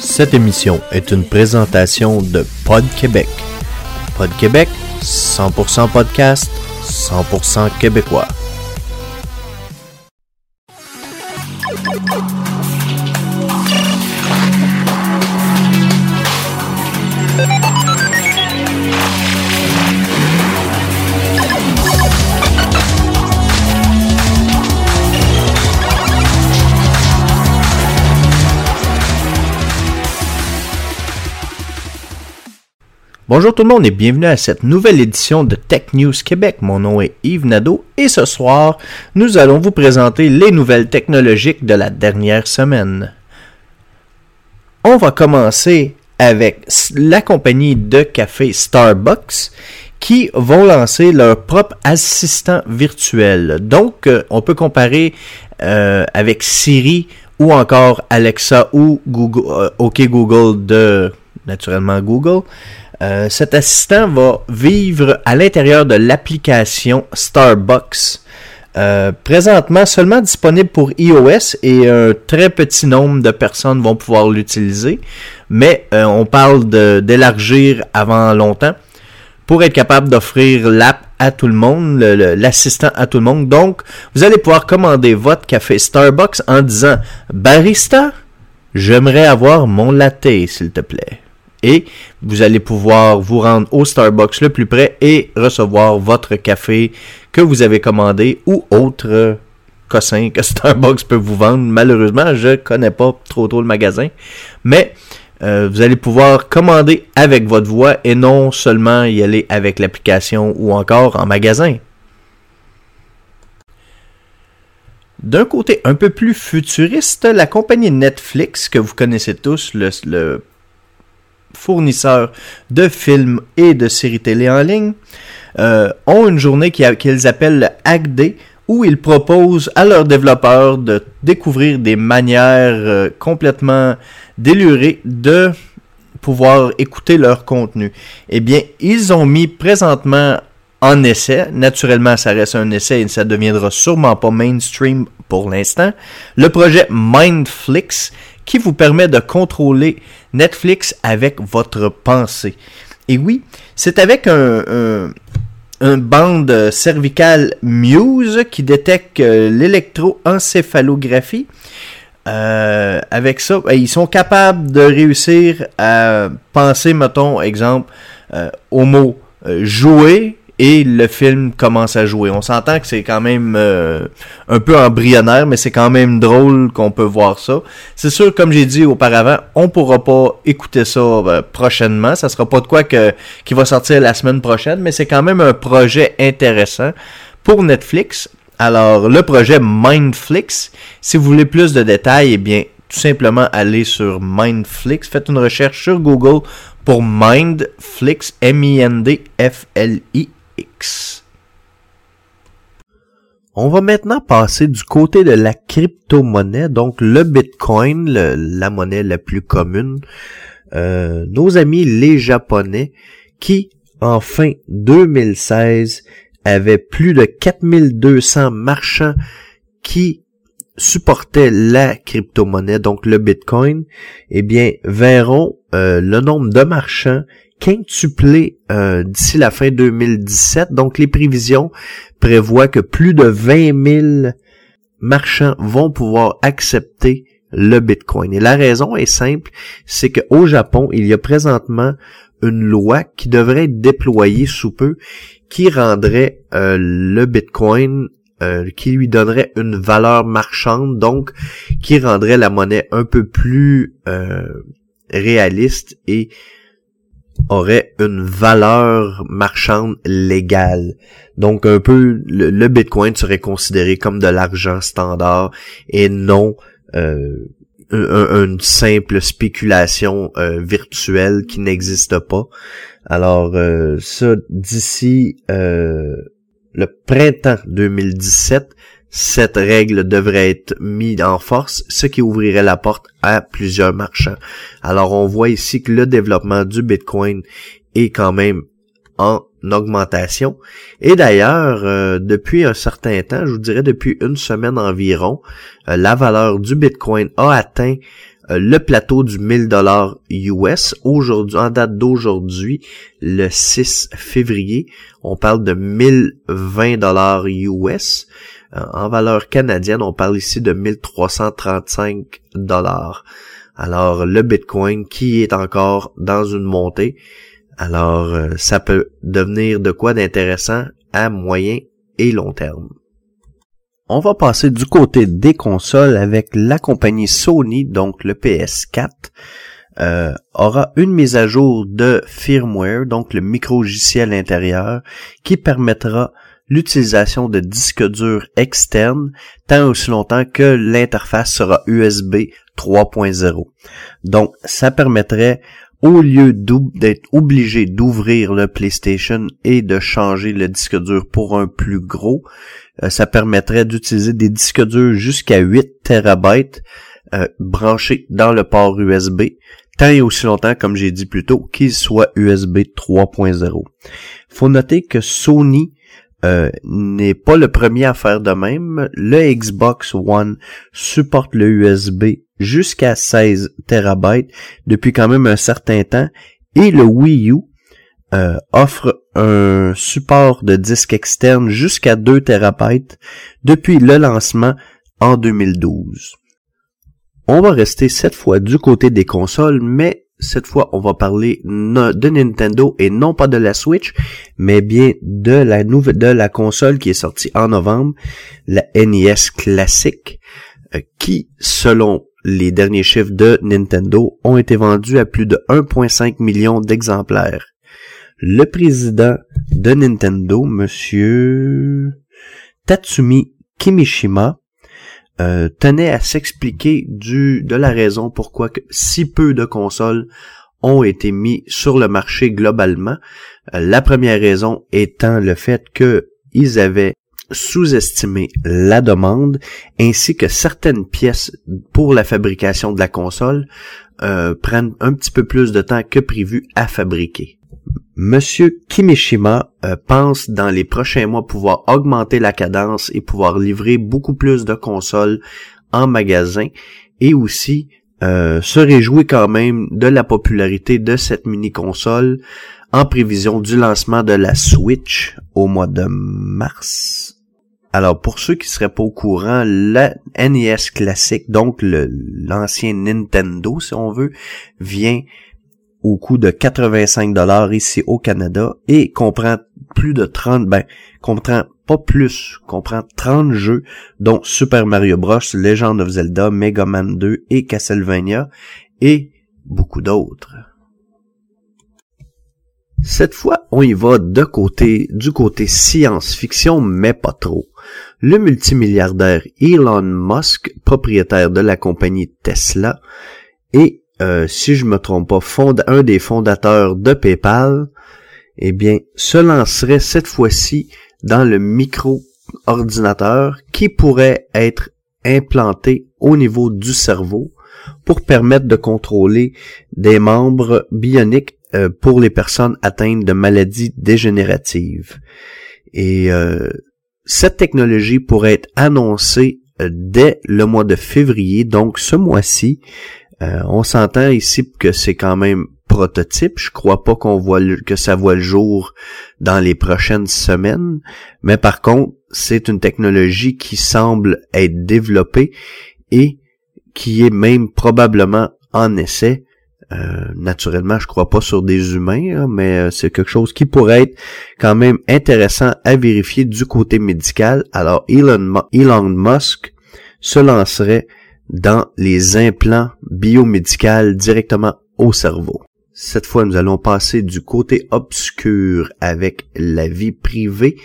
Cette émission est une présentation de Pod Québec. Pod Québec, 100% podcast, 100% québécois. Bonjour tout le monde et bienvenue à cette nouvelle édition de Tech News Québec. Mon nom est Yves Nadeau et ce soir, nous allons vous présenter les nouvelles technologiques de la dernière semaine. On va commencer avec la compagnie de café Starbucks qui vont lancer leur propre assistant virtuel. Donc, euh, on peut comparer euh, avec Siri ou encore Alexa ou Google, euh, OK Google de naturellement Google. Euh, cet assistant va vivre à l'intérieur de l'application Starbucks. Euh, présentement seulement disponible pour iOS et un très petit nombre de personnes vont pouvoir l'utiliser. Mais euh, on parle d'élargir avant longtemps pour être capable d'offrir l'app à tout le monde, l'assistant à tout le monde. Donc, vous allez pouvoir commander votre café Starbucks en disant Barista, j'aimerais avoir mon latte, s'il te plaît et vous allez pouvoir vous rendre au Starbucks le plus près et recevoir votre café que vous avez commandé ou autre cossin que Starbucks peut vous vendre. Malheureusement, je connais pas trop trop le magasin, mais euh, vous allez pouvoir commander avec votre voix et non seulement y aller avec l'application ou encore en magasin. D'un côté un peu plus futuriste, la compagnie Netflix, que vous connaissez tous, le fournisseurs de films et de séries télé en ligne, euh, ont une journée qu'ils appellent le où ils proposent à leurs développeurs de découvrir des manières euh, complètement délurées de pouvoir écouter leur contenu. Eh bien, ils ont mis présentement en essai, naturellement ça reste un essai et ça deviendra sûrement pas mainstream pour l'instant, le projet Mindflix qui vous permet de contrôler Netflix avec votre pensée. Et oui, c'est avec un, bande cervicale Muse qui détecte euh, l'électroencéphalographie. Euh, avec ça, ben, ils sont capables de réussir à penser, mettons, exemple, euh, au mot jouer et le film commence à jouer. On s'entend que c'est quand même euh, un peu embryonnaire, mais c'est quand même drôle qu'on peut voir ça. C'est sûr, comme j'ai dit auparavant, on pourra pas écouter ça euh, prochainement. Ça sera pas de quoi que va sortir la semaine prochaine, mais c'est quand même un projet intéressant pour Netflix. Alors, le projet Mindflix, si vous voulez plus de détails, eh bien, tout simplement aller sur Mindflix. Faites une recherche sur Google pour Mindflix, M-I-N-D-F-L-I on va maintenant passer du côté de la crypto-monnaie, donc le Bitcoin, la monnaie la plus commune. Euh, nos amis les Japonais qui, en fin 2016, avaient plus de 4200 marchands qui supportaient la crypto-monnaie, donc le Bitcoin, eh bien, verront euh, le nombre de marchands quintuplé euh, d'ici la fin 2017. Donc les prévisions prévoient que plus de 20 000 marchands vont pouvoir accepter le Bitcoin. Et la raison est simple, c'est qu'au Japon, il y a présentement une loi qui devrait être déployée sous peu, qui rendrait euh, le Bitcoin, euh, qui lui donnerait une valeur marchande, donc qui rendrait la monnaie un peu plus réaliste et aurait une valeur marchande légale. Donc un peu le, Bitcoin serait considéré comme de l'argent standard et non euh, une simple spéculation euh, virtuelle qui n'existe pas. Alors euh, ça d'ici le printemps 2017, cette règle devrait être mise en force, ce qui ouvrirait la porte à plusieurs marchands. Alors on voit ici que le développement du Bitcoin est quand même en augmentation. Et d'ailleurs, euh, depuis un certain temps, je vous dirais depuis une semaine environ, euh, la valeur du Bitcoin a atteint euh, le plateau du 1000 dollars US aujourd'hui en date d'aujourd'hui le 6 février on parle de 1020 dollars US en valeur canadienne on parle ici de 1335 dollars alors le Bitcoin qui est encore dans une montée alors euh, ça peut devenir de quoi d'intéressant à moyen et long terme on va passer du côté des consoles avec la compagnie Sony, donc le PS4. Euh, aura une mise à jour de firmware, donc le micro-logiciel intérieur, qui permettra l'utilisation de disques durs externes tant aussi longtemps que l'interface sera USB 3.0. Donc, ça permettrait au lieu d'être obligé d'ouvrir le PlayStation et de changer le disque dur pour un plus gros, euh, ça permettrait d'utiliser des disques durs jusqu'à 8 TB euh, branchés dans le port USB, tant et aussi longtemps, comme j'ai dit plus tôt, qu'il soit USB 3.0. Faut noter que Sony euh, n'est pas le premier à faire de même. Le Xbox One supporte le USB jusqu'à 16 TB depuis quand même un certain temps et le Wii U euh, offre un support de disque externe jusqu'à 2 TB depuis le lancement en 2012. On va rester cette fois du côté des consoles, mais cette fois, on va parler de Nintendo et non pas de la Switch, mais bien de la nouvelle, de la console qui est sortie en novembre, la NES classique, euh, qui, selon les derniers chiffres de Nintendo, ont été vendus à plus de 1,5 million d'exemplaires. Le président de Nintendo, monsieur Tatsumi Kimishima, euh, tenait à s'expliquer du de la raison pourquoi si peu de consoles ont été mis sur le marché globalement. Euh, la première raison étant le fait que ils avaient sous-estimé la demande ainsi que certaines pièces pour la fabrication de la console euh, prennent un petit peu plus de temps que prévu à fabriquer. Monsieur Kimishima euh, pense dans les prochains mois pouvoir augmenter la cadence et pouvoir livrer beaucoup plus de consoles en magasin et aussi euh, se réjouit quand même de la popularité de cette mini-console en prévision du lancement de la Switch au mois de mars. Alors pour ceux qui seraient pas au courant, la NES classique, donc l'ancien Nintendo si on veut, vient au coût de 85 dollars ici au Canada et comprend plus de 30, ben, comprend pas plus, comprend 30 jeux, dont Super Mario Bros, Legend of Zelda, Mega Man 2 et Castlevania, et beaucoup d'autres. Cette fois, on y va de côté, du côté science-fiction, mais pas trop. Le multimilliardaire Elon Musk, propriétaire de la compagnie Tesla, et euh, si je me trompe pas, un des fondateurs de PayPal, eh bien, se lancerait cette fois-ci dans le micro-ordinateur qui pourrait être implanté au niveau du cerveau pour permettre de contrôler des membres bioniques euh, pour les personnes atteintes de maladies dégénératives. Et euh, cette technologie pourrait être annoncée dès le mois de février, donc ce mois-ci, euh, on s'entend ici que c'est quand même prototype. Je crois pas qu'on voit que ça voit le jour dans les prochaines semaines. Mais par contre, c'est une technologie qui semble être développée et qui est même probablement en essai. Euh, naturellement, je crois pas sur des humains, mais euh, c'est quelque chose qui pourrait être quand même intéressant à vérifier du côté médical. Alors Elon, Elon Musk se lancerait dans les implants biomédicaux directement au cerveau. Cette fois, nous allons passer du côté obscur avec la vie privée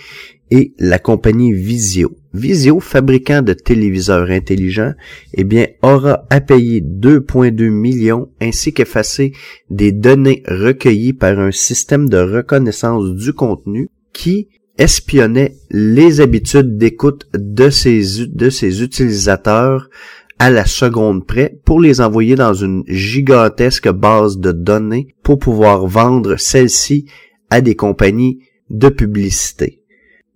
et la compagnie Visio. Visio, fabricant de téléviseurs intelligents, eh bien, aura à payer 2,2 millions ainsi qu'effacer des données recueillies par un système de reconnaissance du contenu qui espionnait les habitudes d'écoute de ses, de ses utilisateurs à la seconde près pour les envoyer dans une gigantesque base de données pour pouvoir vendre celles-ci à des compagnies de publicité.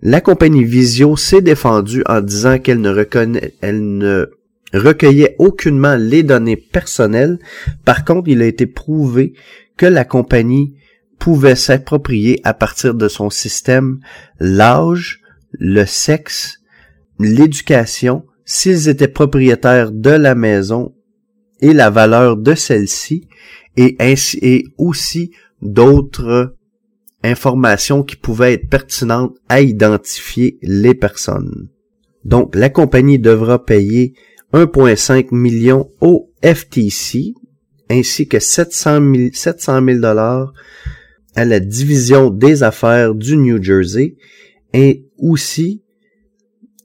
La compagnie Visio s'est défendue en disant qu'elle ne recueillait aucunement les données personnelles. Par contre, il a été prouvé que la compagnie pouvait s'approprier à partir de son système l'âge, le sexe, l'éducation, s'ils étaient propriétaires de la maison et la valeur de celle-ci, et aussi d'autres informations qui pouvaient être pertinentes à identifier les personnes. Donc, la compagnie devra payer 1,5 million au FTC, ainsi que 700 000, dollars à la division des affaires du New Jersey, et aussi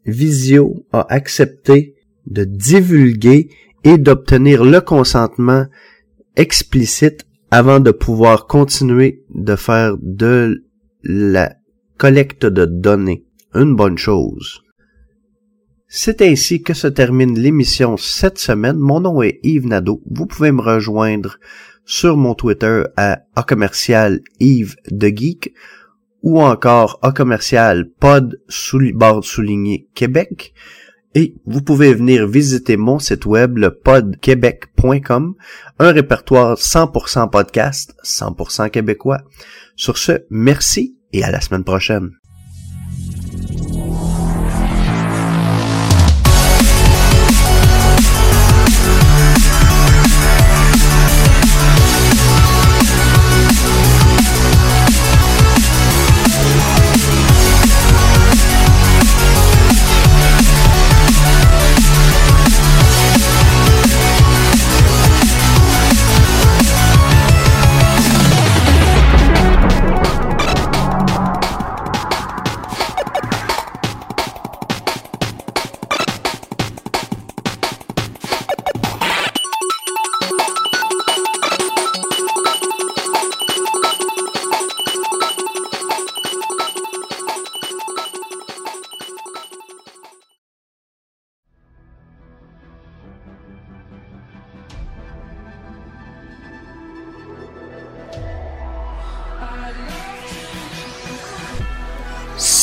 Visio a accepté de divulguer et d'obtenir le consentement explicite avant de pouvoir continuer de faire de la collecte de données. Une bonne chose. C'est ainsi que se termine l'émission cette semaine. Mon nom est Yves Nadeau. Vous pouvez me rejoindre sur mon Twitter à A commercial Yves de Geek ou encore A commercial pod souligné Québec. Et vous pouvez venir visiter mon site web, le podquebec.com, un répertoire 100% podcast, 100% québécois. Sur ce, merci et à la semaine prochaine.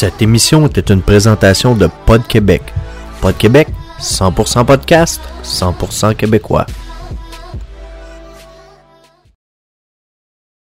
Cette émission était une présentation de Pod Québec. Pod Québec, 100% podcast, 100% québécois.